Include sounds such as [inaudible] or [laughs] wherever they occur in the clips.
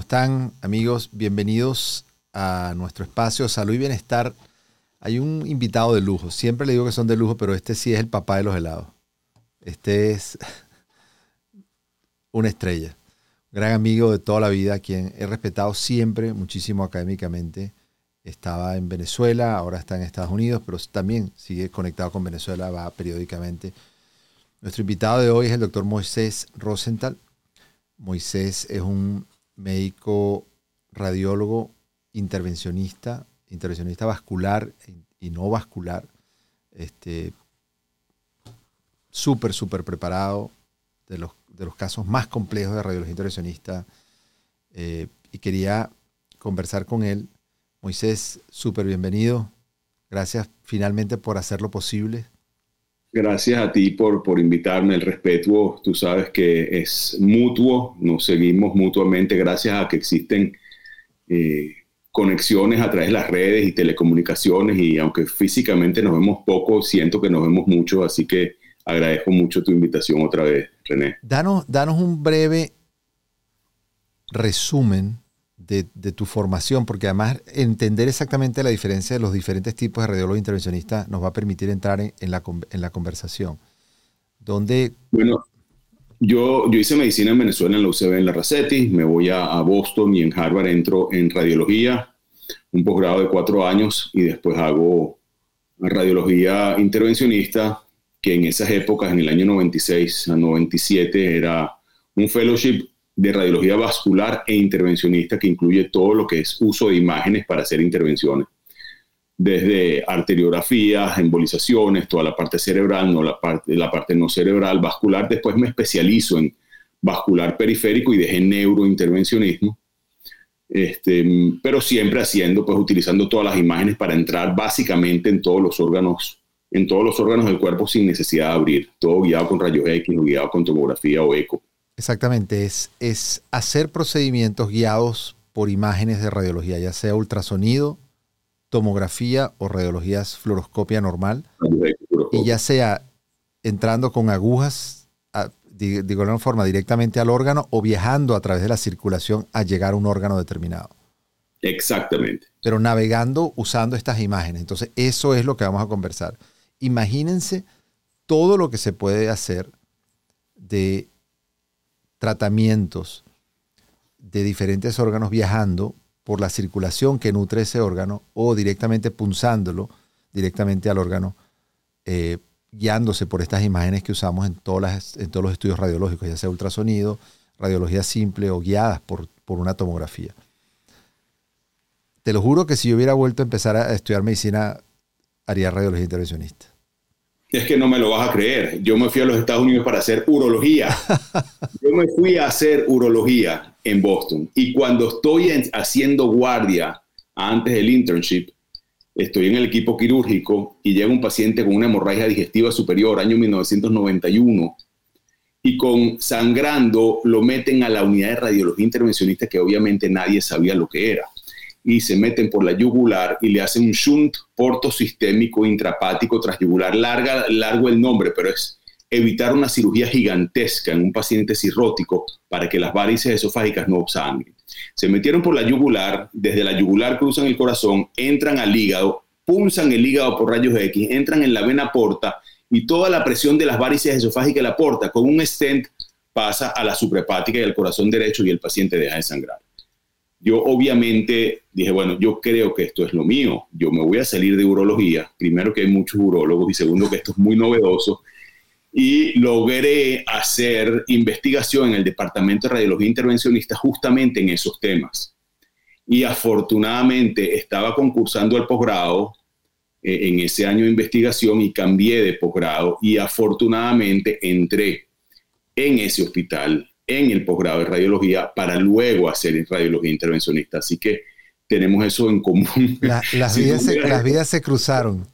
Bueno, eh, ¿cómo están amigos? Bienvenidos a nuestro espacio Salud y Bienestar. Hay un invitado de lujo. Siempre le digo que son de lujo, pero este sí es el papá de los helados. Este es [laughs] una estrella. Gran amigo de toda la vida, quien he respetado siempre muchísimo académicamente. Estaba en Venezuela, ahora está en Estados Unidos, pero también sigue conectado con Venezuela, va periódicamente. Nuestro invitado de hoy es el doctor Moisés Rosenthal. Moisés es un médico radiólogo intervencionista, intervencionista vascular y no vascular, este, súper, súper preparado, de los, de los casos más complejos de radiología intervencionista, eh, y quería conversar con él. Moisés, súper bienvenido. Gracias finalmente por hacerlo posible. Gracias a ti por, por invitarme. El respeto, tú sabes que es mutuo, nos seguimos mutuamente gracias a que existen eh, conexiones a través de las redes y telecomunicaciones y aunque físicamente nos vemos poco, siento que nos vemos mucho, así que agradezco mucho tu invitación otra vez, René. Danos, danos un breve resumen de, tu formación, porque además entender exactamente la diferencia de los diferentes tipos de radiólogos intervencionistas nos va a permitir entrar en, la, en la, conversación. Donde... Bueno, yo, yo hice medicina en Venezuela, en la UCB, en la Racetti, me voy a, a Boston y en Harvard entro en radiología, un posgrado de cuatro años y después hago radiología intervencionista, que en esas épocas, en el año 96 a 97, era un fellowship de radiología vascular e intervencionista que incluye todo lo que es uso de imágenes para hacer intervenciones, desde arteriografías, embolizaciones, toda la parte cerebral, no la parte, la parte no cerebral, vascular. Después me especializo en vascular periférico y dejé neurointervencionismo. Este, pero siempre haciendo, pues utilizando todas las imágenes para entrar básicamente en todos los órganos, en todos los órganos del cuerpo sin necesidad de abrir, todo guiado con rayos X guiado con tomografía o eco. Exactamente, es, es hacer procedimientos guiados por imágenes de radiología, ya sea ultrasonido, tomografía o radiologías fluoroscopia normal, y ya sea entrando con agujas, de, de alguna forma, directamente al órgano o viajando a través de la circulación a llegar a un órgano determinado. Exactamente. Pero navegando usando estas imágenes. Entonces, eso es lo que vamos a conversar. Imagínense todo lo que se puede hacer de tratamientos de diferentes órganos viajando por la circulación que nutre ese órgano o directamente punzándolo directamente al órgano, eh, guiándose por estas imágenes que usamos en, todos los estudios radiológicos, ya sea ultrasonido, radiología simple o guiadas por, por una tomografía. Te lo juro que si yo hubiera vuelto a empezar a estudiar medicina, haría radiología intervencionista es que no me lo vas a creer. Yo me fui a los Estados Unidos para hacer urología. [laughs] Yo me fui a hacer urología en Boston. Y cuando estoy haciendo guardia antes del internship, estoy en el equipo quirúrgico y llega un paciente con una hemorragia digestiva superior, año 1991, y con sangrando lo meten a la unidad de radiología intervencionista que obviamente nadie sabía lo que era y se meten por la yugular y le hacen un shunt portosistémico intrapático yugular Larga, largo el nombre, pero es evitar una cirugía gigantesca en un paciente cirrótico para que las varices esofágicas no sangren. Se metieron por la yugular, desde la yugular cruzan el corazón, entran al hígado, pulsan el hígado por rayos X, entran en la vena porta y toda la presión de las varices esofágicas la porta con un stent pasa a la suprahepática y al corazón derecho y el paciente deja de sangrar. Yo obviamente dije, bueno, yo creo que esto es lo mío, yo me voy a salir de urología, primero que hay muchos urólogos y segundo que esto es muy novedoso, y logré hacer investigación en el Departamento de Radiología Intervencionista justamente en esos temas. Y afortunadamente estaba concursando al posgrado eh, en ese año de investigación y cambié de posgrado y afortunadamente entré en ese hospital en el posgrado de radiología para luego hacer radiología intervencionista. Así que tenemos eso en común. las, [laughs] vidas se, las vidas se cruzaron.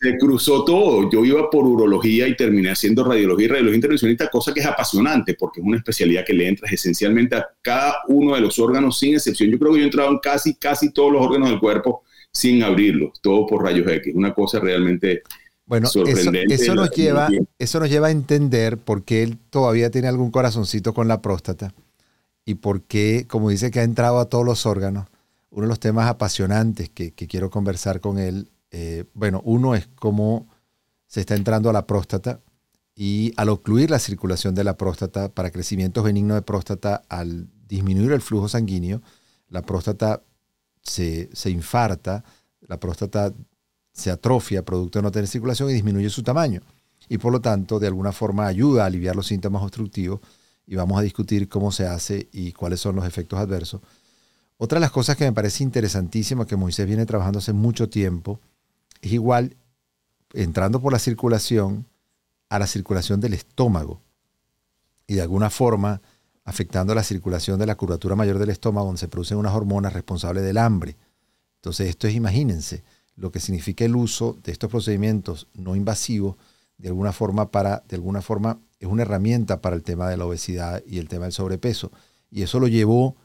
Se cruzó todo. Yo iba por urología y terminé haciendo radiología y radiología intervencionista, cosa que es apasionante porque es una especialidad que le entras esencialmente a cada uno de los órganos sin excepción. Yo creo que yo he entrado en casi, casi todos los órganos del cuerpo sin abrirlos, todo por rayos X. Una cosa realmente bueno, eso, nos lleva, eso nos lleva a entender por qué él todavía tiene algún corazoncito con la próstata y por qué, como dice que ha entrado a todos los órganos, uno de los temas apasionantes que, quiero conversar con él, eh, bueno, uno es cómo se está entrando a la próstata y al ocluir la circulación de la próstata para crecimientos benignos de próstata, al disminuir el flujo sanguíneo, la próstata se, se infarta, la próstata se atrofia producto de no tener circulación y disminuye su tamaño. Y por lo tanto, de alguna forma ayuda a aliviar los síntomas obstructivos y vamos a discutir cómo se hace y cuáles son los efectos adversos. Otra de las cosas que me parece interesantísima que Moisés viene trabajando hace mucho tiempo es igual entrando por la circulación a la circulación del estómago y de alguna forma afectando la circulación de la curvatura mayor del estómago donde se producen unas hormonas responsables del hambre. Entonces esto es, imagínense, lo que significa el uso de estos procedimientos no invasivos de alguna forma para, de alguna forma, es una herramienta para el tema de la obesidad y el tema del sobrepeso. Y eso lo llevó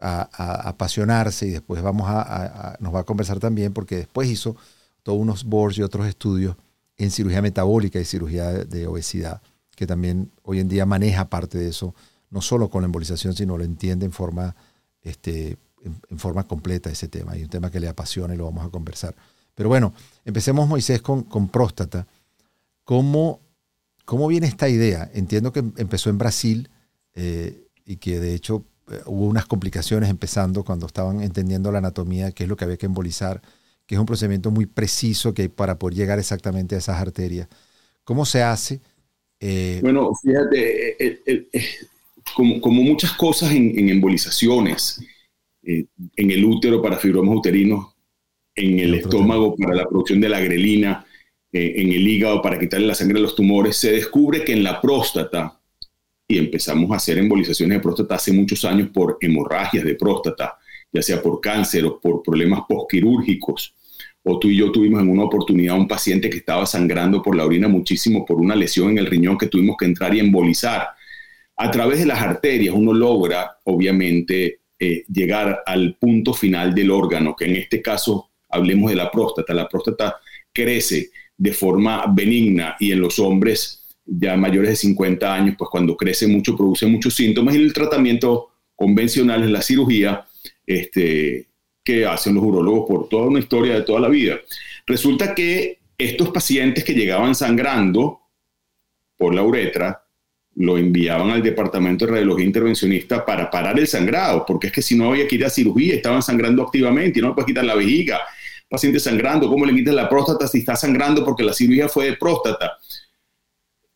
a, apasionarse y después vamos a, nos va a conversar también porque después hizo todos unos boards y otros estudios en cirugía metabólica y cirugía de, obesidad, que también hoy en día maneja parte de eso, no solo con la embolización, sino lo entiende en forma, este, en, forma completa ese tema. Y un tema que le apasiona y lo vamos a conversar. Pero bueno, empecemos Moisés con, próstata. ¿Cómo, ¿Cómo viene esta idea? Entiendo que empezó en Brasil eh, y que de hecho eh, hubo unas complicaciones empezando cuando estaban entendiendo la anatomía, qué es lo que había que embolizar, que es un procedimiento muy preciso que hay para poder llegar exactamente a esas arterias. ¿Cómo se hace? Eh, bueno, fíjate, como, muchas cosas en, embolizaciones, en el útero para fibromas uterinos, en el, estómago para la producción de la grelina, eh, en el hígado para quitarle la sangre a los tumores, se descubre que en la próstata, y empezamos a hacer embolizaciones de próstata hace muchos años por hemorragias de próstata, ya sea por cáncer o por problemas postquirúrgicos, o tú y yo tuvimos en una oportunidad un paciente que estaba sangrando por la orina muchísimo por una lesión en el riñón que tuvimos que entrar y embolizar. A través de las arterias uno logra, obviamente, eh, llegar al punto final del órgano, que en este caso hablemos de la próstata. La próstata crece de forma benigna y en los hombres ya mayores de 50 años, pues cuando crece mucho produce muchos síntomas y el tratamiento convencional es la cirugía este, que hacen los urologos por toda una historia de toda la vida. Resulta que estos pacientes que llegaban sangrando por la uretra, lo enviaban al departamento de radiología intervencionista para parar el sangrado, porque es que si no había que ir a cirugía, estaban sangrando activamente y no le puedes quitar la vejiga, paciente sangrando, ¿cómo le quitas la próstata si está sangrando porque la cirugía fue de próstata?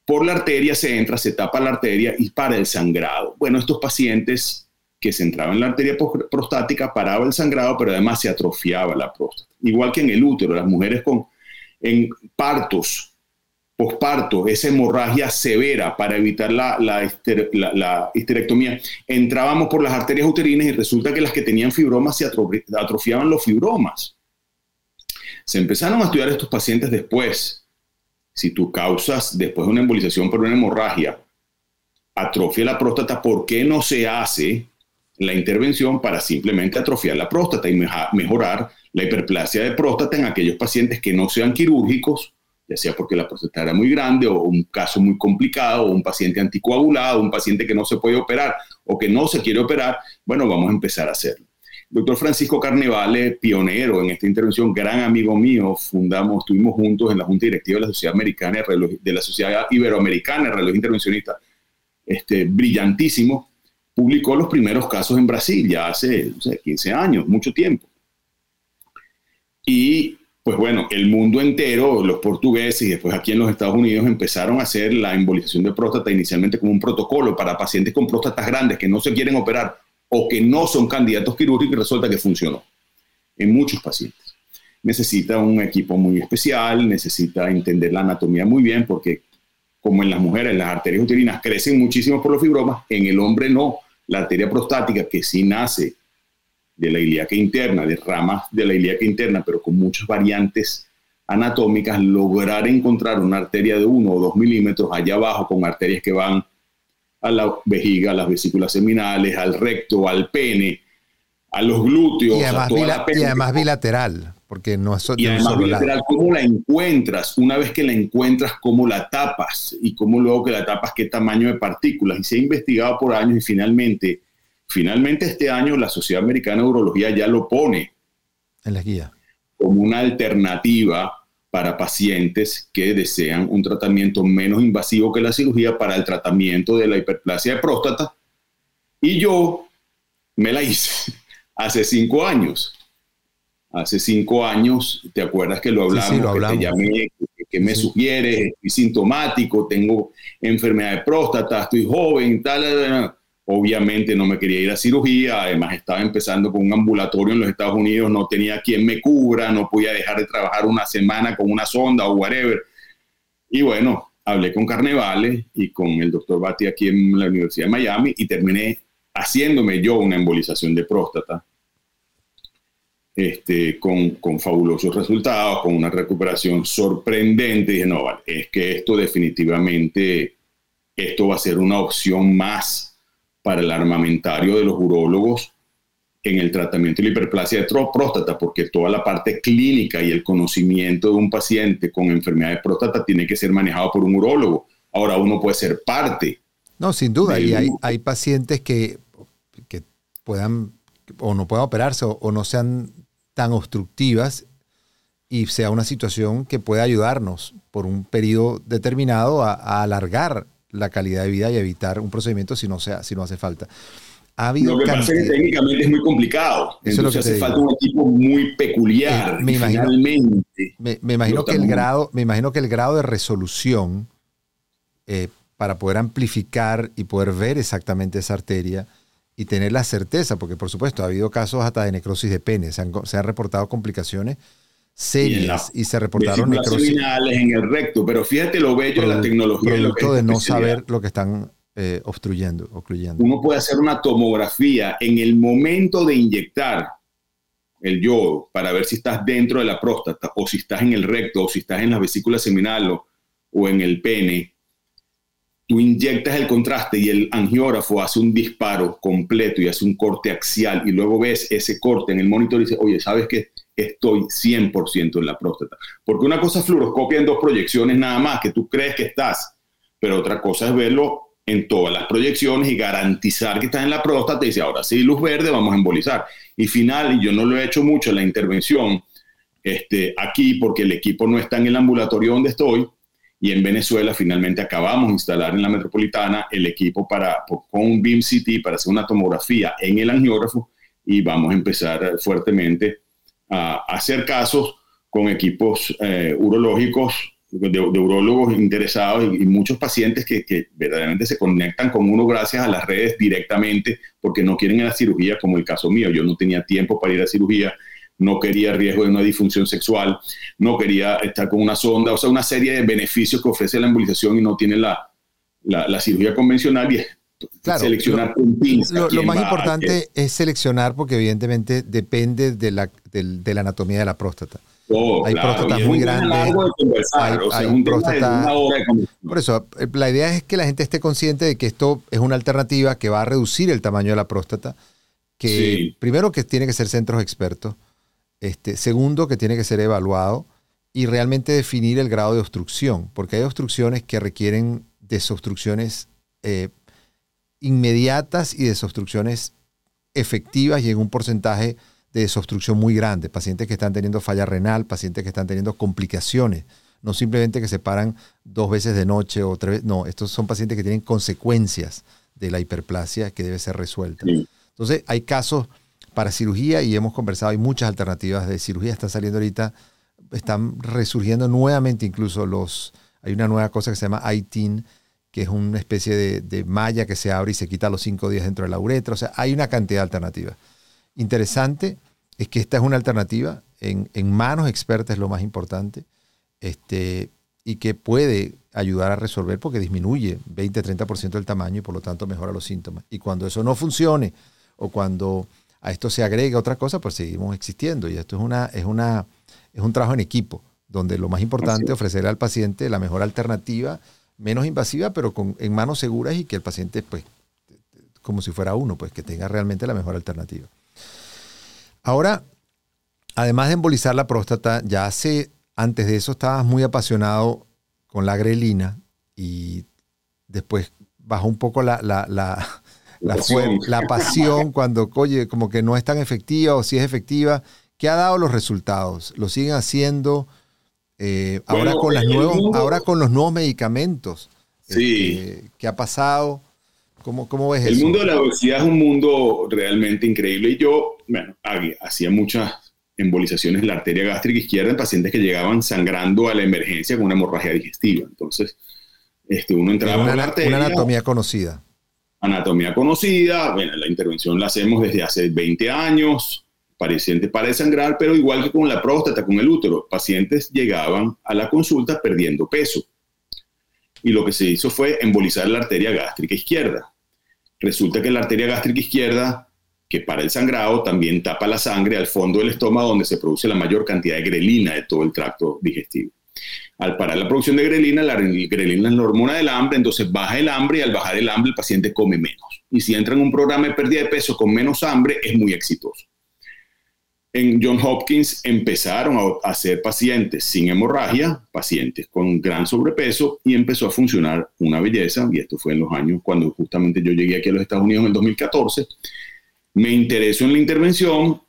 Por la arteria se entra, se tapa la arteria y para el sangrado. Bueno, estos pacientes que se entraban en la arteria prostática paraba el sangrado, pero además se atrofiaba la próstata. Igual que en el útero, las mujeres con en partos, posparto, esa hemorragia severa para evitar la, la, la, histerectomía, entrábamos por las arterias uterinas y resulta que las que tenían fibromas se atrofiaban los fibromas. Se empezaron a estudiar estos pacientes después. Si tú causas después de una embolización por una hemorragia, atrofia la próstata, ¿por qué no se hace la intervención para simplemente atrofiar la próstata y mejorar la hiperplasia de próstata en aquellos pacientes que no sean quirúrgicos, ya sea porque la próstata era muy grande o un caso muy complicado, o un paciente anticoagulado, un paciente que no se puede operar o que no se quiere operar, bueno, vamos a empezar a hacerlo. Doctor Francisco Carnevale, pionero en esta intervención, gran amigo mío, fundamos, estuvimos juntos en la Junta Directiva de la Sociedad Americana de la Sociedad Iberoamericana de Reloj Intervencionista, este, brillantísimo, publicó los primeros casos en Brasil ya hace 15 años, mucho tiempo. Y pues bueno, el mundo entero, los portugueses y después aquí en los Estados Unidos empezaron a hacer la embolización de próstata inicialmente como un protocolo para pacientes con próstatas grandes que no se quieren operar o que no son candidatos quirúrgicos y resulta que funcionó en muchos pacientes. Necesita un equipo muy especial, necesita entender la anatomía muy bien porque como en las mujeres las arterias uterinas crecen muchísimo por los fibromas, en el hombre no. La arteria prostática que sí nace de la ilíaca interna, de ramas de la ilíaca interna, pero con muchas variantes anatómicas, lograr encontrar una arteria de 1 o 2 milímetros allá abajo con arterias que van a la vejiga, a las vesículas seminales, al recto, al pene, a los glúteos. Y además, bilateral, porque no es Y además bilateral, ¿cómo la encuentras? Una vez que la encuentras, ¿cómo la tapas? Y cómo luego que la tapas, qué tamaño de partículas. Y se ha investigado por años y finalmente finalmente este año la Sociedad Americana de Urología ya lo pone en la guía como una alternativa para pacientes que desean un tratamiento menos invasivo que la cirugía para el tratamiento de la hiperplasia de próstata. Y yo me la hice [laughs] hace cinco años. Hace cinco años, ¿te acuerdas que lo hablamos? Que te llamé, que, me sugiere, estoy sintomático, tengo enfermedad de próstata, estoy joven, tal. Obviamente no me quería ir a cirugía, además estaba empezando con un ambulatorio en los Estados Unidos, no tenía quien me cubra, no podía dejar de trabajar una semana con una sonda o whatever. Y bueno, hablé con Carnevale y con el doctor Bati aquí en la Universidad de Miami y terminé haciéndome yo una embolización de próstata. Este, con, con, fabulosos resultados, con una recuperación sorprendente. Y dije, no, es que esto definitivamente, esto va a ser una opción más para el armamentario de los urólogos en el tratamiento de la hiperplasia de próstata, porque toda la parte clínica y el conocimiento de un paciente con enfermedad de próstata tiene que ser manejado por un urólogo. Ahora uno puede ser parte. No, sin duda, y hay, hay, pacientes que, que, puedan o no puedan operarse o, no sean tan obstructivas y sea una situación que pueda ayudarnos por un periodo determinado a alargar la calidad de vida y evitar un procedimiento si no, sea, si no hace falta. Ha habido lo que pasa es que técnicamente es muy complicado. Eso Entonces hace falta un equipo muy peculiar. Eh, me, imagino, me, imagino que el grado, me imagino que el grado de resolución eh, para poder amplificar y poder ver exactamente esa arteria y tener la certeza, porque por supuesto ha habido casos hasta de necrosis de pene, se han, se han reportado complicaciones serias y, se reportaron necrosis. en el recto, pero fíjate lo bello de la tecnología. Producto de no saber lo que están eh, obstruyendo, ocluyendo. Uno puede hacer una tomografía en el momento de inyectar el yodo para ver si estás dentro de la próstata o si estás en el recto o si estás en la vesícula seminal o, o en el pene. Tú inyectas el contraste y el angiógrafo hace un disparo completo y hace un corte axial y luego ves ese corte en el monitor y dices, oye, ¿sabes qué? Estoy 100% en la próstata. Porque una cosa es fluoroscopia en dos proyecciones nada más, que tú crees que estás, pero otra cosa es verlo en todas las proyecciones y garantizar que estás en la próstata y dice, ahora sí, luz verde, vamos a embolizar. Y final, yo no lo he hecho mucho en la intervención este, aquí porque el equipo no está en el ambulatorio donde estoy, y en Venezuela finalmente acabamos de instalar en la metropolitana el equipo para, con un BIM CT para hacer una tomografía en el angiógrafo y vamos a empezar fuertemente a hacer casos con equipos eh, urológicos, de, urólogos interesados y, muchos pacientes que, verdaderamente se conectan con uno gracias a las redes directamente porque no quieren ir a la cirugía, como el caso mío. Yo no tenía tiempo para ir a cirugía, no quería riesgo de una disfunción sexual, no quería estar con una sonda, o sea, una serie de beneficios que ofrece la embolización y no tiene la, la, cirugía convencional y seleccionar lo, lo, más importante es seleccionar porque evidentemente depende de la, de, la anatomía de la próstata. Oh, hay próstatas muy grandes. Hay, próstata, por eso, eh, la idea es que la gente esté consciente de que esto es una alternativa que va a reducir el tamaño de la próstata. Que primero que tiene que ser centros expertos. Este, segundo que tiene que ser evaluado y realmente definir el grado de obstrucción, porque hay obstrucciones que requieren desobstrucciones eh, inmediatas y desobstrucciones efectivas y en un porcentaje de desobstrucción muy grande. Pacientes que están teniendo falla renal, pacientes que están teniendo complicaciones. No simplemente que se paran dos veces de noche o tres veces. No, estos son pacientes que tienen consecuencias de la hiperplasia que debe ser resuelta. Entonces, hay casos para cirugía y hemos conversado, hay muchas alternativas de cirugía. Están saliendo ahorita, están resurgiendo nuevamente incluso los. Hay una nueva cosa que se llama ITIN, que es una especie de, malla que se abre y se quita a los cinco días dentro de la uretra. O sea, hay una cantidad de alternativas. Interesante es que esta es una alternativa en, manos expertas, es lo más importante, este, y que puede ayudar a resolver porque disminuye 20-30% del tamaño y por lo tanto mejora los síntomas. Y cuando eso no funcione o cuando a esto se agrega otra cosa, pues seguimos existiendo. Y esto es, una, es, una, es un trabajo en equipo, donde lo más importante es ofrecerle al paciente la mejor alternativa menos invasiva, pero con, en manos seguras y que el paciente, pues, como si fuera uno, pues que tenga realmente la mejor alternativa. Ahora, además de embolizar la próstata, ya hace, antes de eso estabas muy apasionado con la grelina y después bajó un poco la, la, pasión. la pasión cuando, oye, como que no es tan efectiva o si es efectiva. ¿Qué ha dado los resultados? ¿Lo siguen haciendo eh, ahora, con las nuevos, ahora con los nuevos medicamentos? Sí. Este, ¿Qué ha pasado? ¿Cómo, cómo ves el eso? El mundo de la obesidad es un mundo realmente increíble. Y yo, bueno, hacía muchas embolizaciones en la arteria gástrica izquierda en pacientes que llegaban sangrando a la emergencia con una hemorragia digestiva. Entonces, este, uno entraba una, la arteria. Una anatomía conocida. Anatomía conocida. Bueno, la intervención la hacemos desde hace 20 años. Paciente para sangrar, pero igual que con la próstata, con el útero, pacientes llegaban a la consulta perdiendo peso. Y lo que se hizo fue embolizar la arteria gástrica izquierda. Resulta que la arteria gástrica izquierda, que para el sangrado, también tapa la sangre al fondo del estómago, donde se produce la mayor cantidad de grelina de todo el tracto digestivo. Al parar la producción de grelina, la grelina es la hormona del hambre, entonces baja el hambre y al bajar el hambre el paciente come menos. Y si entra en un programa de pérdida de peso con menos hambre, es muy exitoso. En John Hopkins empezaron a hacer pacientes sin hemorragia, pacientes con gran sobrepeso y empezó a funcionar una belleza. Y esto fue en los años cuando justamente yo llegué aquí a los Estados Unidos en el 2014. Me interesó en la intervención,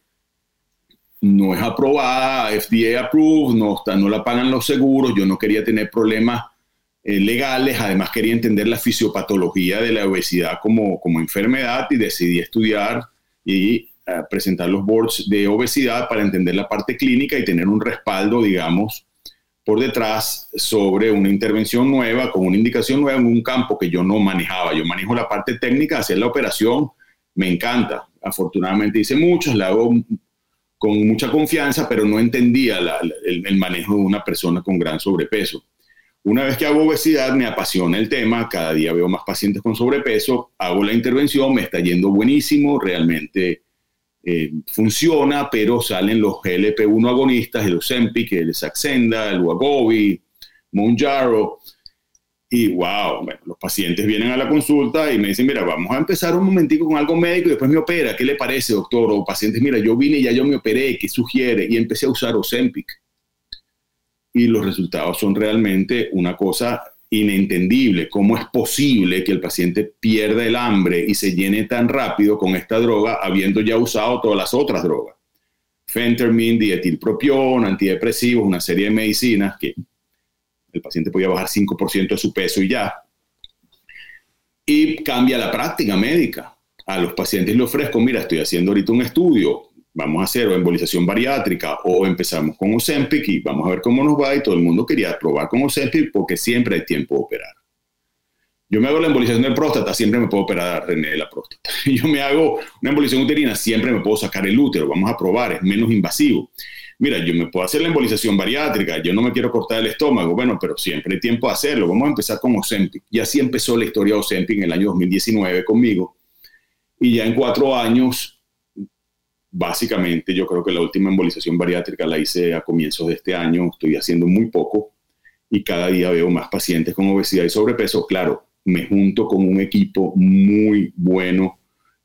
no es aprobada, FDA approved, no, está, no la pagan los seguros, yo no quería tener problemas eh, legales, además quería entender la fisiopatología de la obesidad como, como enfermedad y decidí estudiar y presentar los boards de obesidad para entender la parte clínica y tener un respaldo, digamos, por detrás sobre una intervención nueva, con una indicación nueva en un campo que yo no manejaba. Yo manejo la parte técnica, hacer la operación, me encanta. Afortunadamente hice muchos, la hago con mucha confianza, pero no entendía el, manejo de una persona con gran sobrepeso. Una vez que hago obesidad, me apasiona el tema, cada día veo más pacientes con sobrepeso, hago la intervención, me está yendo buenísimo, realmente eh, funciona, pero salen los GLP-1 agonistas, el Ozempic, el Saxenda, el Wegovy, Mounjaro, y wow, bueno, los pacientes vienen a la consulta y me dicen, mira, vamos a empezar un momentico con algo médico y después me opera. ¿Qué le parece, doctor? O pacientes, mira, yo vine y ya yo me operé, ¿qué sugiere? Y empecé a usar Ozempic. Y los resultados son realmente una cosa inentendible. ¿Cómo es posible que el paciente pierda el hambre y se llene tan rápido con esta droga habiendo ya usado todas las otras drogas? Fentermin, dietilpropión, antidepresivos, una serie de medicinas que el paciente podía bajar 5% de su peso y ya. Y cambia la práctica médica. A los pacientes le ofrezco, mira, estoy haciendo ahorita un estudio, vamos a hacer o embolización bariátrica o empezamos con Ozempic y vamos a ver cómo nos va y todo el mundo quería probar con Ozempic porque siempre hay tiempo de operar. Yo me hago la embolización de próstata, siempre me puedo operar René de la próstata. [laughs] Yo me hago una embolización uterina, siempre me puedo sacar el útero, vamos a probar, es menos invasivo mira, yo me puedo hacer la embolización bariátrica, yo no me quiero cortar el estómago, bueno, pero siempre hay tiempo de hacerlo. Vamos a empezar con Ozempic. Y así empezó la historia de Ozempic en el año 2019 conmigo. Y ya en cuatro años, básicamente, yo creo que la última embolización bariátrica la hice a comienzos de este año, estoy haciendo muy poco y cada día veo más pacientes con obesidad y sobrepeso. Claro, me junto con un equipo muy bueno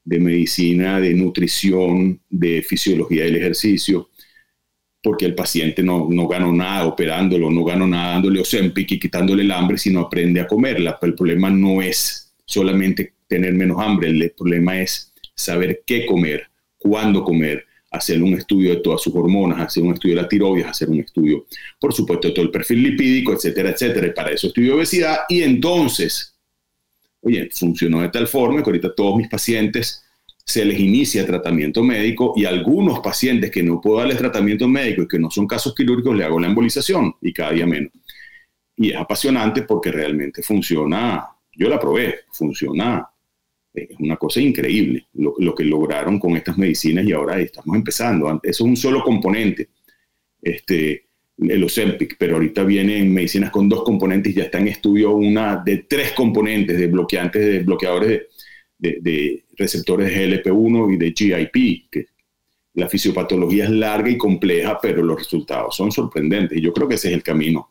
de medicina, de nutrición, de fisiología del ejercicio, porque el paciente no, no ganó nada operándolo, no ganó nada dándole Ozempic y quitándole el hambre, sino aprende a comerla. el problema no es solamente tener menos hambre, el problema es saber qué comer, cuándo comer, hacer un estudio de todas sus hormonas, hacer un estudio de la tiroides, hacer un estudio, por supuesto, de todo el perfil lipídico, etcétera, etcétera. Y para eso estudio obesidad. Y entonces, oye, funcionó de tal forma que ahorita todos mis pacientes se les inicia tratamiento médico y algunos pacientes que no puedo darles tratamiento médico y que no son casos quirúrgicos, le hago la embolización y cada día menos. Y es apasionante porque realmente funciona, yo la probé, funciona, es una cosa increíble lo, lo que lograron con estas medicinas y ahora estamos empezando. Eso es un solo componente, este, el Ozempic, pero ahorita vienen medicinas con dos componentes, ya está en estudio una de tres componentes de bloqueantes, de bloqueadores de receptores de GLP-1 y de GIP, que la fisiopatología es larga y compleja, pero los resultados son sorprendentes. Y yo creo que ese es el camino.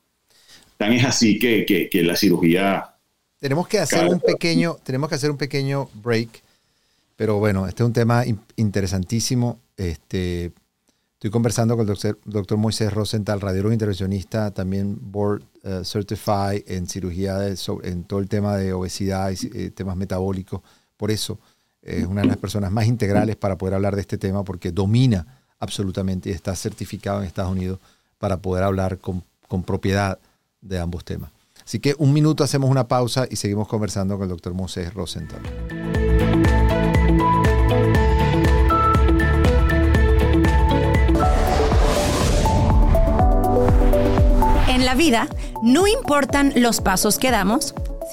Tan es así que, que, la cirugía... Tenemos que hacer un pequeño, tenemos que hacer un pequeño break, pero bueno, este es un tema interesantísimo. Este, estoy conversando con el doctor, doctor Moisés Rosenthal, radiólogo intervencionista, también board uh, certified en cirugía, en todo el tema de obesidad y eh, temas metabólicos por eso es una de las personas más integrales para poder hablar de este tema porque domina absolutamente y está certificado en Estados Unidos para poder hablar con, con propiedad de ambos temas. Así que un minuto hacemos una pausa y seguimos conversando con el doctor Moses Rosenthal. En la vida, no importan los pasos que damos,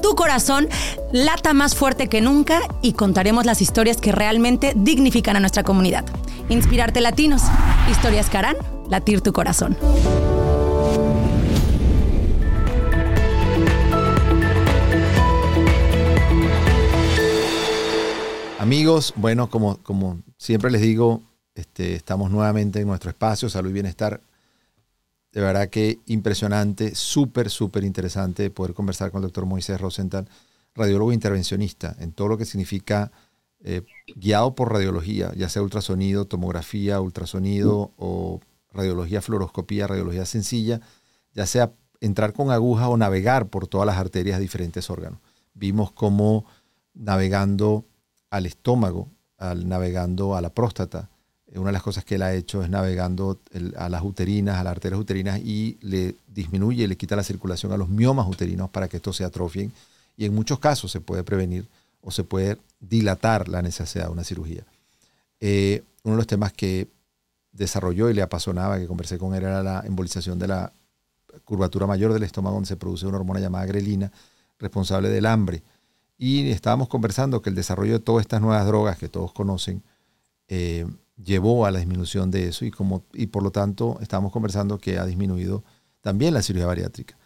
tu corazón lata más fuerte que nunca y contaremos las historias que realmente dignifican a nuestra comunidad. Inspirarte Latinos, historias que harán latir tu corazón. Amigos, bueno, como, como siempre les digo, este, estamos nuevamente en nuestro espacio, salud y bienestar. De verdad que impresionante, súper, súper interesante poder conversar con el doctor Moisés Rosenthal, radiólogo intervencionista, en todo lo que significa eh, guiado por radiología, ya sea ultrasonido, tomografía, ultrasonido o radiología, fluoroscopía, radiología sencilla, ya sea entrar con aguja o navegar por todas las arterias de diferentes órganos. Vimos cómo navegando al estómago, al navegando a la próstata, una de las cosas que él ha hecho es navegando a las uterinas, a las arterias uterinas y le disminuye, le quita la circulación a los miomas uterinos para que estos se atrofien. Y en muchos casos se puede prevenir o se puede dilatar la necesidad de una cirugía. Eh, uno de los temas que desarrolló y le apasionaba, que conversé con él, era la embolización de la curvatura mayor del estómago, donde se produce una hormona llamada grelina, responsable del hambre. Y estábamos conversando que el desarrollo de todas estas nuevas drogas que todos conocen eh, llevó a la disminución de eso y, como, y por lo tanto estábamos conversando que ha disminuido también la cirugía bariátrica.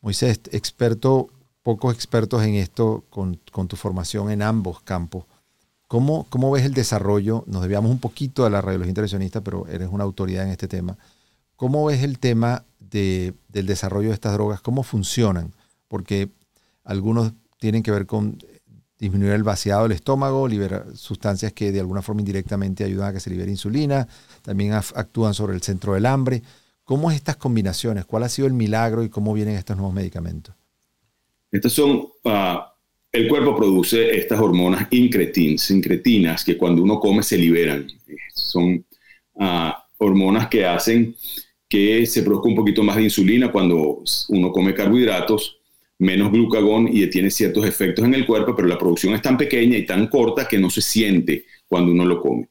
Moisés, experto pocos expertos en esto con, tu formación en ambos campos. ¿Cómo, ¿Cómo, ves el desarrollo? Nos debíamos un poquito de la radiología intervencionista, pero eres una autoridad en este tema. ¿Cómo ves el tema de, del desarrollo de estas drogas? ¿Cómo funcionan? Porque algunos tienen que ver con disminuir el vaciado del estómago, liberar sustancias que de alguna forma indirectamente ayudan a que se libere insulina, también actúan sobre el centro del hambre. ¿Cómo es estas combinaciones? ¿Cuál ha sido el milagro y cómo vienen estos nuevos medicamentos? Estas son, ah, el cuerpo produce estas hormonas incretinas que cuando uno come se liberan. Son ah, hormonas que hacen que se produzca un poquito más de insulina cuando uno come carbohidratos, menos glucagón y tiene ciertos efectos en el cuerpo, pero la producción es tan pequeña y tan corta que no se siente cuando uno lo come.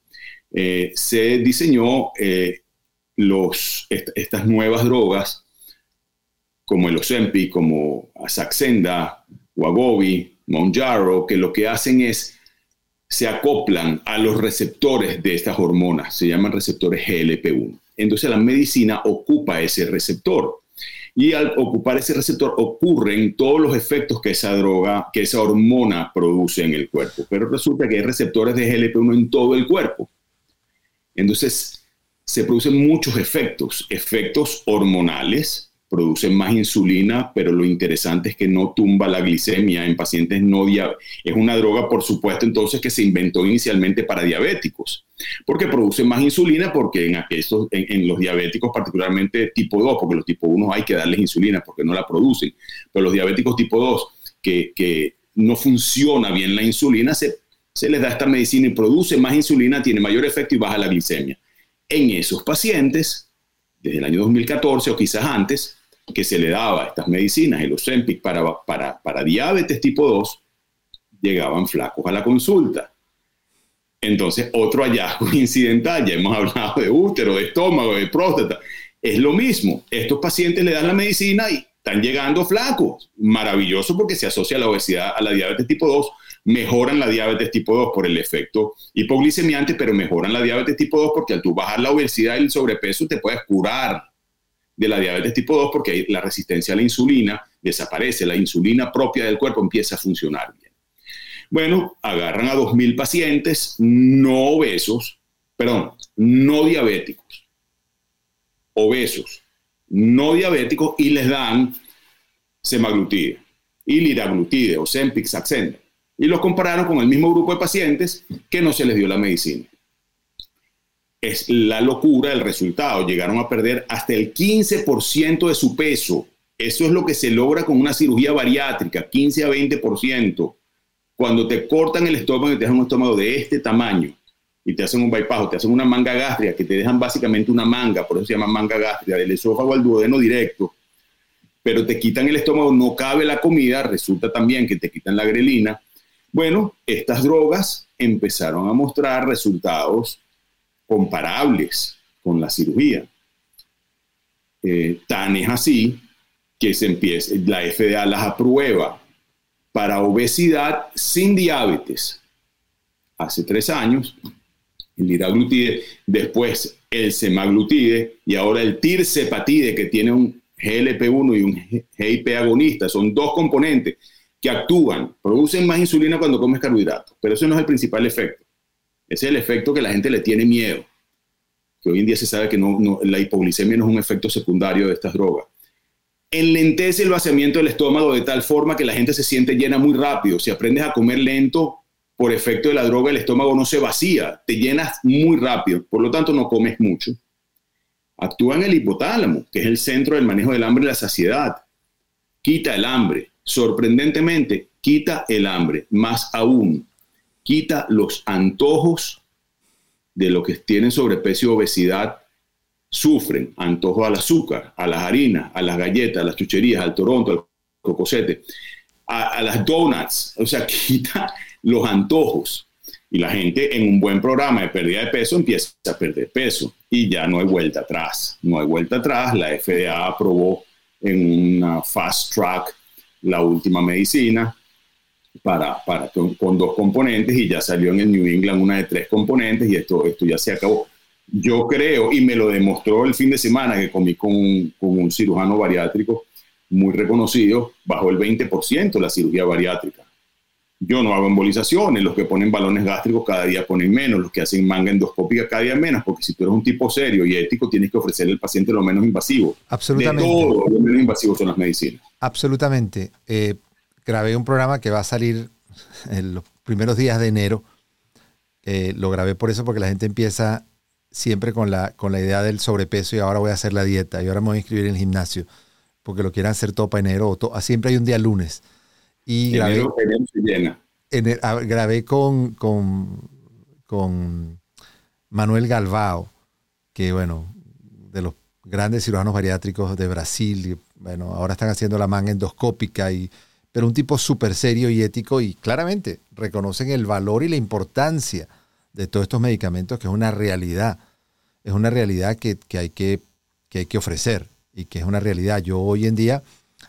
Eh, se diseñó eh, los, estas nuevas drogas como el Ozempic, como Saxenda, Wagobi, Monjaro, que lo que hacen es se acoplan a los receptores de estas hormonas, se llaman receptores GLP-1. Entonces la medicina ocupa ese receptor y al ocupar ese receptor ocurren todos los efectos que esa droga, que esa hormona produce en el cuerpo. Pero resulta que hay receptores de GLP-1 en todo el cuerpo. Entonces se producen muchos efectos, efectos hormonales, producen más insulina, pero lo interesante es que no tumba la glicemia en pacientes no diabéticos. Es una droga, por supuesto, entonces que se inventó inicialmente para diabéticos, porque produce más insulina, porque en, aquellos, en, los diabéticos, particularmente tipo 2, porque los tipo 1 hay que darles insulina porque no la producen, pero los diabéticos tipo 2, que, que no funciona bien la insulina, se, se les da esta medicina y produce más insulina, tiene mayor efecto y baja la glicemia. En esos pacientes, desde el año 2014 o quizás antes, que se le daba estas medicinas, el Ozempic para, para, para diabetes tipo 2, llegaban flacos a la consulta. Entonces, otro hallazgo [laughs] incidental, ya hemos hablado de útero, de estómago, de próstata, es lo mismo. Estos pacientes le dan la medicina y están llegando flacos. Maravilloso porque se asocia la obesidad a la diabetes tipo 2, mejoran la diabetes tipo 2 por el efecto hipoglicemiante, pero mejoran la diabetes tipo 2 porque al tú bajar la obesidad y el sobrepeso te puedes curar de la diabetes tipo 2 porque la resistencia a la insulina desaparece, la insulina propia del cuerpo empieza a funcionar bien. Bueno, agarran a 2.000 pacientes no obesos, perdón, no diabéticos, obesos, no diabéticos y les dan semaglutide y liraglutide o Zempic. Y los compararon con el mismo grupo de pacientes que no se les dio la medicina. Es la locura el resultado. Llegaron a perder hasta el 15% de su peso. Eso es lo que se logra con una cirugía bariátrica, 15 a 20%. Cuando te cortan el estómago y te dejan un estómago de este tamaño y te hacen un bypass te hacen una manga gástrica, que te dejan básicamente una manga, por eso se llama manga gástrica, del esófago al duodeno directo, pero te quitan el estómago, no cabe la comida, resulta también que te quitan la grelina. Bueno, estas drogas empezaron a mostrar resultados comparables con la cirugía. Eh, tan es así que se empieza, la FDA las aprueba para obesidad sin diabetes. Hace tres años, el liraglutide, después el semaglutide y ahora el tirzepatide que tiene un GLP-1 y un GIP agonista, son dos componentes que actúan, producen más insulina cuando comes carbohidratos, pero eso no es el principal efecto. Ese es el efecto que la gente le tiene miedo, que hoy en día se sabe que no, la hipoglicemia no es un efecto secundario de estas drogas. Enlentece el vaciamiento del estómago de tal forma que la gente se siente llena muy rápido. Si aprendes a comer lento por efecto de la droga, el estómago no se vacía, te llenas muy rápido, por lo tanto no comes mucho actúa en el hipotálamo, que es el centro del manejo del hambre y la saciedad. Quita el hambre. Sorprendentemente, quita el hambre. Más aún, quita los antojos de los que tienen sobrepeso y obesidad. Sufren antojo al azúcar, a las harinas, a las galletas, a las chucherías, al toronto, al cocosete, a, a las donuts. O sea, [laughs] quita los antojos y la gente en un buen programa de pérdida de peso empieza a perder peso y ya no hay vuelta atrás. No hay vuelta atrás. La FDA aprobó en una fast track la última medicina para, para con, dos componentes y ya salió en el New England una de tres componentes y esto, esto ya se acabó. Yo creo, y me lo demostró el fin de semana que comí con un, con un cirujano bariátrico muy reconocido, bajó el 20% la cirugía bariátrica yo no hago embolizaciones, los que ponen balones gástricos cada día ponen menos, los que hacen manga endoscópica cada día menos, porque si tú eres un tipo serio y ético, tienes que ofrecerle al paciente lo menos invasivo. Absolutamente. De todo, lo menos invasivo son las medicinas. Absolutamente. Eh, grabé un programa que va a salir en los primeros días de enero. Eh, lo grabé por eso, porque la gente empieza siempre con la, con la idea del sobrepeso y ahora voy a hacer la dieta y ahora me voy a inscribir en el gimnasio, porque lo quieren hacer todo para enero. O siempre hay un día lunes. Y grabé, grabé con, con, con, Manuel Galvao, que bueno, de los grandes cirujanos bariátricos de Brasil, bueno, ahora están haciendo la manga endoscópica, y, pero un tipo súper serio y ético y claramente reconocen el valor y la importancia de todos estos medicamentos, que es una realidad, es una realidad que, que hay, que, que hay que ofrecer y que es una realidad. Yo hoy en día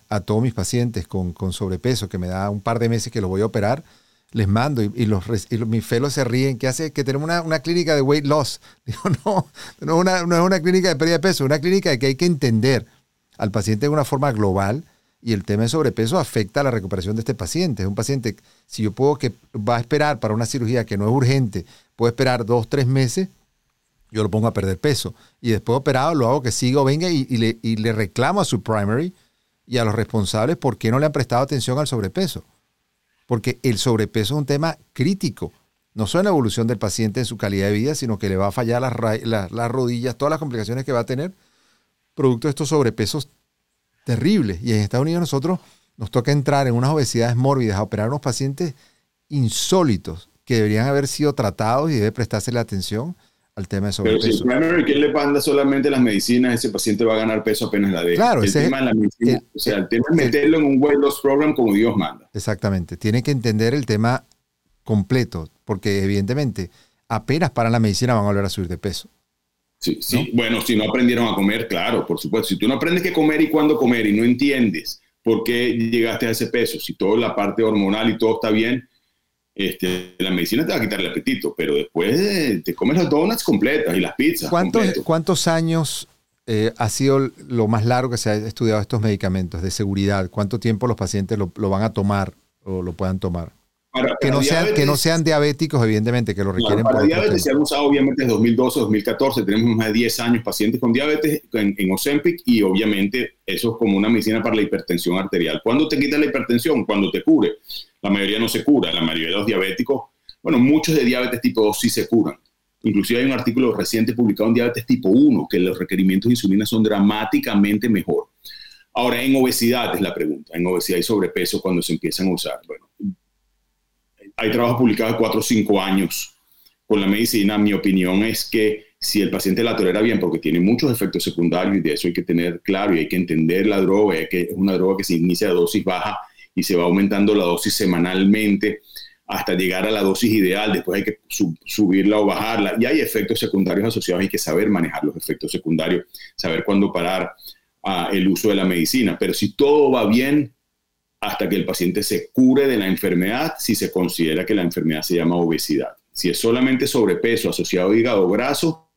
a todos mis pacientes con, sobrepeso, que me da un par de meses que los voy a operar, les mando y, los, mis felos se ríen, que hace que tenemos una, clínica de weight loss. [laughs] Digo, no, no una, no es una clínica de pérdida de peso, es una clínica de que hay que entender al paciente de una forma global y el tema de sobrepeso afecta a la recuperación de este paciente. Es un paciente, si yo puedo que va a esperar para una cirugía que no es urgente, puede esperar dos, tres meses, yo lo pongo a perder peso. Y después operado lo hago que siga o venga y, le, y le reclamo a su primary y a los responsables por qué no le han prestado atención al sobrepeso. Porque el sobrepeso es un tema crítico, no solo en la evolución del paciente en su calidad de vida, sino que le va a fallar las, las, rodillas, todas las complicaciones que va a tener, producto de estos sobrepesos terribles. Y en Estados Unidos nosotros nos toca entrar en unas obesidades mórbidas a operar a unos pacientes insólitos que deberían haber sido tratados y debe prestarse la atención al tema de sobrepeso. Pero si el primary care le manda solamente las medicinas, ese paciente va a ganar peso apenas la deje. Claro, el tema la medicina, o sea, el tema es meterlo en un weight loss program como Dios manda. Exactamente, tiene que entender el tema completo, porque evidentemente apenas para la medicina van a volver a subir de peso. Sí, sí. Bueno, si no aprendieron a comer, claro, por supuesto. Si tú no aprendes qué comer y cuándo comer y no entiendes por qué llegaste a ese peso, si toda la parte hormonal y todo está bien, este, la medicina te va a quitar el apetito, pero después te comes las donuts completas y las pizzas. ¿Cuántos, ¿cuántos años eh, ha sido lo más largo que se ha estudiado estos medicamentos de seguridad? ¿Cuánto tiempo los pacientes lo, van a tomar o lo puedan tomar? Que, no sean, que no sean diabéticos, evidentemente, que lo requieren. para diabetes se han usado obviamente desde 2012, 2014, tenemos más de 10 años pacientes con diabetes en, en Ozempic y obviamente eso es como una medicina para la hipertensión arterial. ¿Cuándo te quita la hipertensión? Cuando te cure. La mayoría no se cura, la mayoría de los diabéticos, bueno, muchos de diabetes tipo 2 sí se curan. Inclusive hay un artículo reciente publicado en diabetes tipo 1 que los requerimientos de insulina son dramáticamente mejor. Ahora, en obesidad es la pregunta, en obesidad y sobrepeso cuando se empiezan a usar. Bueno, hay trabajos publicados de 4 o 5 años con la medicina. Mi opinión es que si el paciente la tolera bien, porque tiene muchos efectos secundarios y de eso hay que tener claro y hay que entender la droga, que es una droga que se inicia a dosis baja y se va aumentando la dosis semanalmente hasta llegar a la dosis ideal, después hay que subirla o bajarla, y hay efectos secundarios asociados, hay que saber manejar los efectos secundarios, saber cuándo parar ah, el uso de la medicina, pero si todo va bien, hasta que el paciente se cure de la enfermedad, si se considera que la enfermedad se llama obesidad. Si es solamente sobrepeso asociado a hígado graso,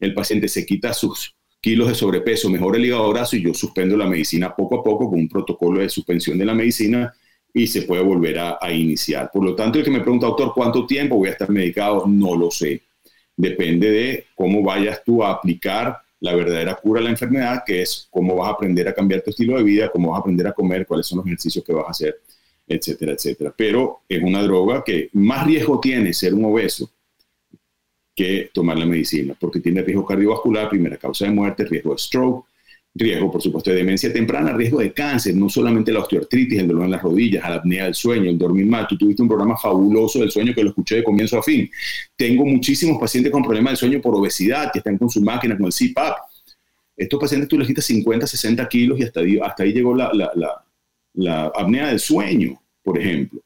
el paciente se quita sus kilos de sobrepeso, mejora el hígado graso y yo suspendo la medicina poco a poco con un protocolo de suspensión de la medicina y se puede volver a, iniciar. Por lo tanto, el que me pregunta, doctor, ¿cuánto tiempo voy a estar medicado? No lo sé. Depende de cómo vayas tú a aplicar la verdadera cura a la enfermedad, que es cómo vas a aprender a cambiar tu estilo de vida, cómo vas a aprender a comer, cuáles son los ejercicios que vas a hacer, etcétera, etcétera. Pero es una droga que más riesgo tiene ser un obeso que tomar la medicina, porque tiene riesgo cardiovascular, primera causa de muerte, riesgo de stroke, riesgo, por supuesto, de demencia temprana, riesgo de cáncer, no solamente la osteoartritis, el dolor en las rodillas, la apnea del sueño, el dormir mal. Tú tuviste un programa fabuloso del sueño que lo escuché de comienzo a fin. Tengo muchísimos pacientes con problemas del sueño por obesidad que están con su máquina, con el CPAP. Estos pacientes tú les quitas 50, 60 kilos y hasta ahí, hasta ahí llegó la, la, la, apnea del sueño, por ejemplo.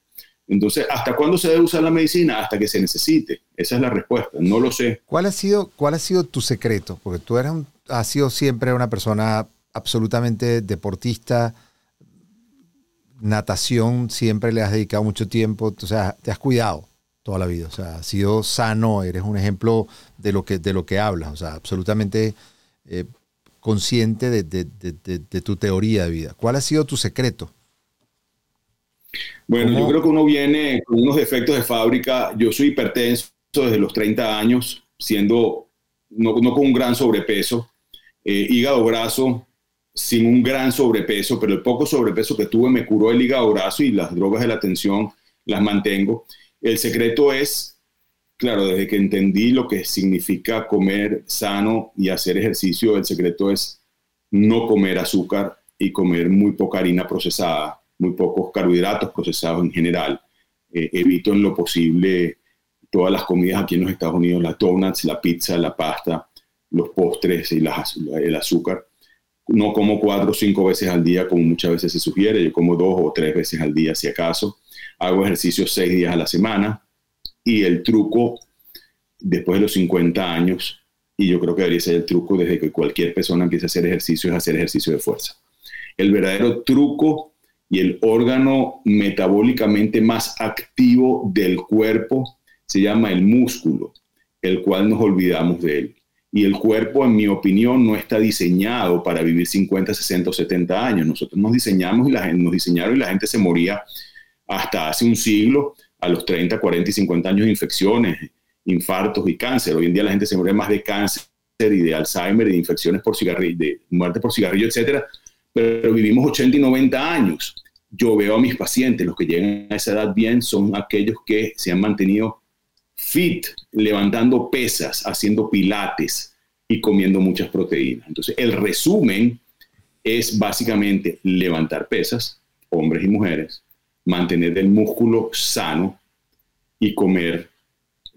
Entonces, ¿hasta cuándo se debe usar la medicina? Hasta que se necesite. Esa es la respuesta. No lo sé. ¿Cuál ha sido, cuál ha sido tu secreto? Porque tú eres un has sido siempre una persona absolutamente deportista, natación, siempre le has dedicado mucho tiempo, o sea, te has cuidado toda la vida, o sea, has sido sano, eres un ejemplo de lo que, de lo que hablas, o sea, absolutamente eh, consciente de, de, tu teoría de vida. ¿Cuál ha sido tu secreto? Bueno, yo creo que uno viene con unos defectos de fábrica. Yo soy hipertenso desde los 30 años, siendo no, no con un gran sobrepeso. Eh, hígado graso sin un gran sobrepeso, pero el poco sobrepeso que tuve me curó el hígado graso y las drogas de la tensión las mantengo. El secreto es, claro, desde que entendí lo que significa comer sano y hacer ejercicio, el secreto es no comer azúcar y comer muy poca harina procesada, muy pocos carbohidratos procesados en general. Eh, evito en lo posible todas las comidas aquí en los Estados Unidos, las donuts, la pizza, la pasta, los postres y el azúcar. No como cuatro o cinco veces al día, como muchas veces se sugiere. Yo como dos o tres veces al día, si acaso. Hago ejercicio seis días a la semana. Y el truco, después de los 50 años, y yo creo que debería ser el truco desde que cualquier persona empiece a hacer ejercicio, es hacer ejercicio de fuerza. El verdadero truco y el órgano metabólicamente más activo del cuerpo se llama el músculo, el cual nos olvidamos de él. Y el cuerpo, en mi opinión, no está diseñado para vivir 50, 60 o 70 años. Nosotros nos diseñamos y la gente, nos diseñaron y la gente se moría hasta hace un siglo a los 30, 40 y 50 años de infecciones, infartos y cáncer. Hoy en día la gente se muere más de cáncer y de Alzheimer y de infecciones por cigarrillo, de muerte por cigarrillo, etcétera. Pero vivimos 80 y 90 años. Yo veo a mis pacientes, los que llegan a esa edad bien, son aquellos que se han mantenido levantando pesas, haciendo pilates y comiendo muchas proteínas. Entonces, el resumen es básicamente levantar pesas, hombres y mujeres, mantener el músculo sano y comer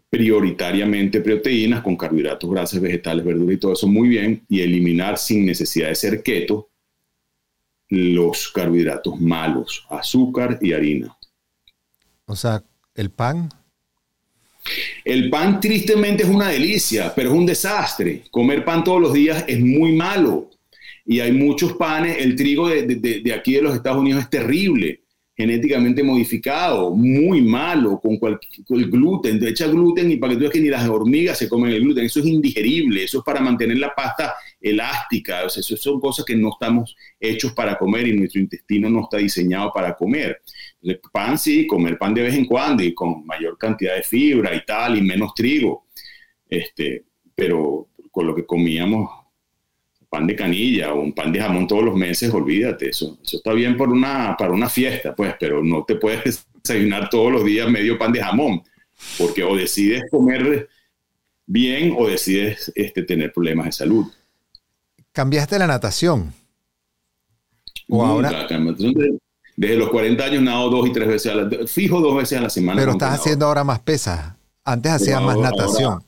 prioritariamente proteínas con carbohidratos, grasas, vegetales, verduras y todo eso muy bien y eliminar sin necesidad de ser keto los carbohidratos malos, azúcar y harina. O sea, el pan el pan tristemente es una delicia, pero es un desastre. Comer pan todos los días es muy malo. Y hay muchos panes, el trigo de, aquí de los Estados Unidos es terrible, genéticamente modificado, muy malo, con, el gluten, te echa gluten y para que tú veas que ni las hormigas se comen el gluten, eso es indigerible, eso es para mantener la pasta elástica. O sea, eso son cosas que no estamos hechos para comer y nuestro intestino no está diseñado para comer. El pan sí, comer pan de vez en cuando y con mayor cantidad de fibra y tal, y menos trigo. Este, pero con lo que comíamos pan de canilla o un pan de jamón todos los meses, olvídate, eso, eso está bien por una, para una fiesta, pues, pero no te puedes [laughs] desayunar todos los días medio pan de jamón, porque o decides comer bien o decides este, tener problemas de salud. ¿Cambiaste la natación? ¿O ahora? Desde los 40 años nado dos y tres veces a la fijo dos veces a la semana. Pero estás haciendo ahora más pesas. Antes hacías más natación.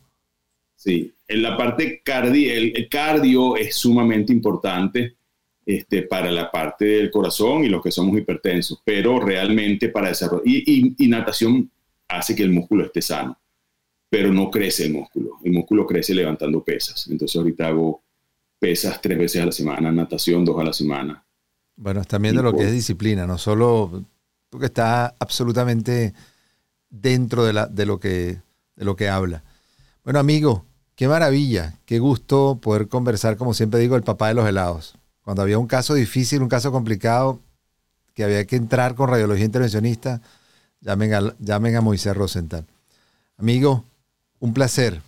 sí, en la parte cardio, el, cardio es sumamente importante este, para la parte del corazón y los que somos hipertensos, pero realmente para desarrollar, y, y, natación hace que el músculo esté sano, pero no crece el músculo, el músculo crece levantando pesas, entonces ahorita hago pesas tres veces a la semana, natación dos a la semana. Bueno, están viendo lo que es disciplina, no solo porque está absolutamente dentro de, la, de, lo que, de lo que habla. Bueno, amigo, Qué maravilla, qué gusto poder conversar, como siempre digo, el papá de los helados. Cuando había un caso difícil, un caso complicado, que había que entrar con radiología intervencionista, llamen a, llamen a Moisés Rosenthal. Amigo, un placer.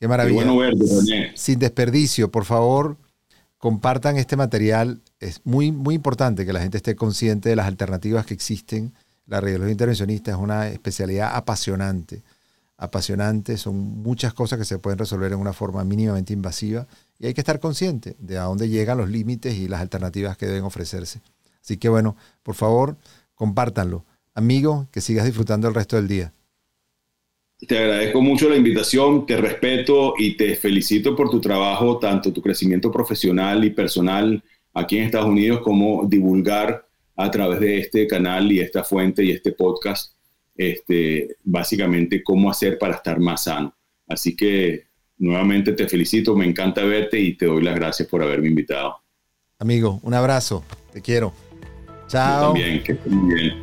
Qué maravilla. Sin desperdicio, por favor, compartan este material. Es muy, muy importante que la gente esté consciente de las alternativas que existen. La radiología intervencionista es una especialidad apasionante apasionante, son muchas cosas que se pueden resolver en una forma mínimamente invasiva y hay que estar consciente de a dónde llegan los límites y las alternativas que deben ofrecerse. Así que bueno, por favor, compártanlo. Amigo, que sigas disfrutando el resto del día. Te agradezco mucho la invitación, te respeto y te felicito por tu trabajo, tanto tu crecimiento profesional y personal aquí en Estados Unidos como divulgar a través de este canal y esta fuente y este podcast este, básicamente cómo hacer para estar más sano. Así que nuevamente te felicito, me encanta verte y te doy las gracias por haberme invitado. Amigo, un abrazo, te quiero. Chao. también, que estén bien.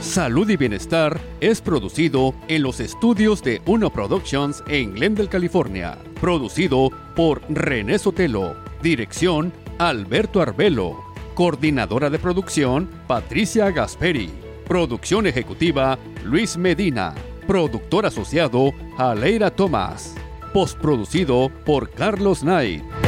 Salud y Bienestar es producido en los estudios de Uno Productions en Glendale, California. Producido por René Sotelo. Dirección Alberto Arbelo. Coordinadora de producción Patricia Gasperi. Producción ejecutiva Luis Medina. Productor asociado Aleira Tomás. Postproducido por Carlos Knight.